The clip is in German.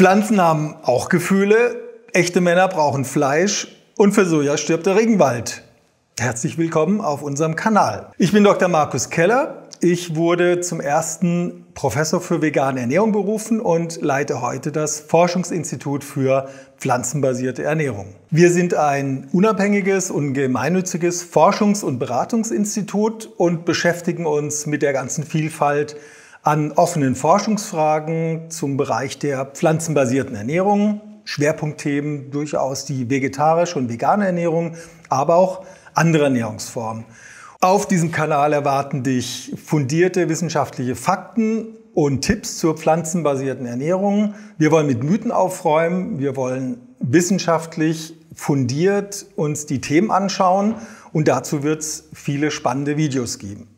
Pflanzen haben auch Gefühle, echte Männer brauchen Fleisch und für Soja stirbt der Regenwald. Herzlich willkommen auf unserem Kanal. Ich bin Dr. Markus Keller. Ich wurde zum ersten Professor für vegane Ernährung berufen und leite heute das Forschungsinstitut für pflanzenbasierte Ernährung. Wir sind ein unabhängiges und gemeinnütziges Forschungs- und Beratungsinstitut und beschäftigen uns mit der ganzen Vielfalt an offenen Forschungsfragen zum Bereich der pflanzenbasierten Ernährung. Schwerpunktthemen durchaus die vegetarische und vegane Ernährung, aber auch andere Ernährungsformen. Auf diesem Kanal erwarten dich fundierte wissenschaftliche Fakten und Tipps zur pflanzenbasierten Ernährung. Wir wollen mit Mythen aufräumen, wir wollen wissenschaftlich fundiert uns die Themen anschauen und dazu wird es viele spannende Videos geben.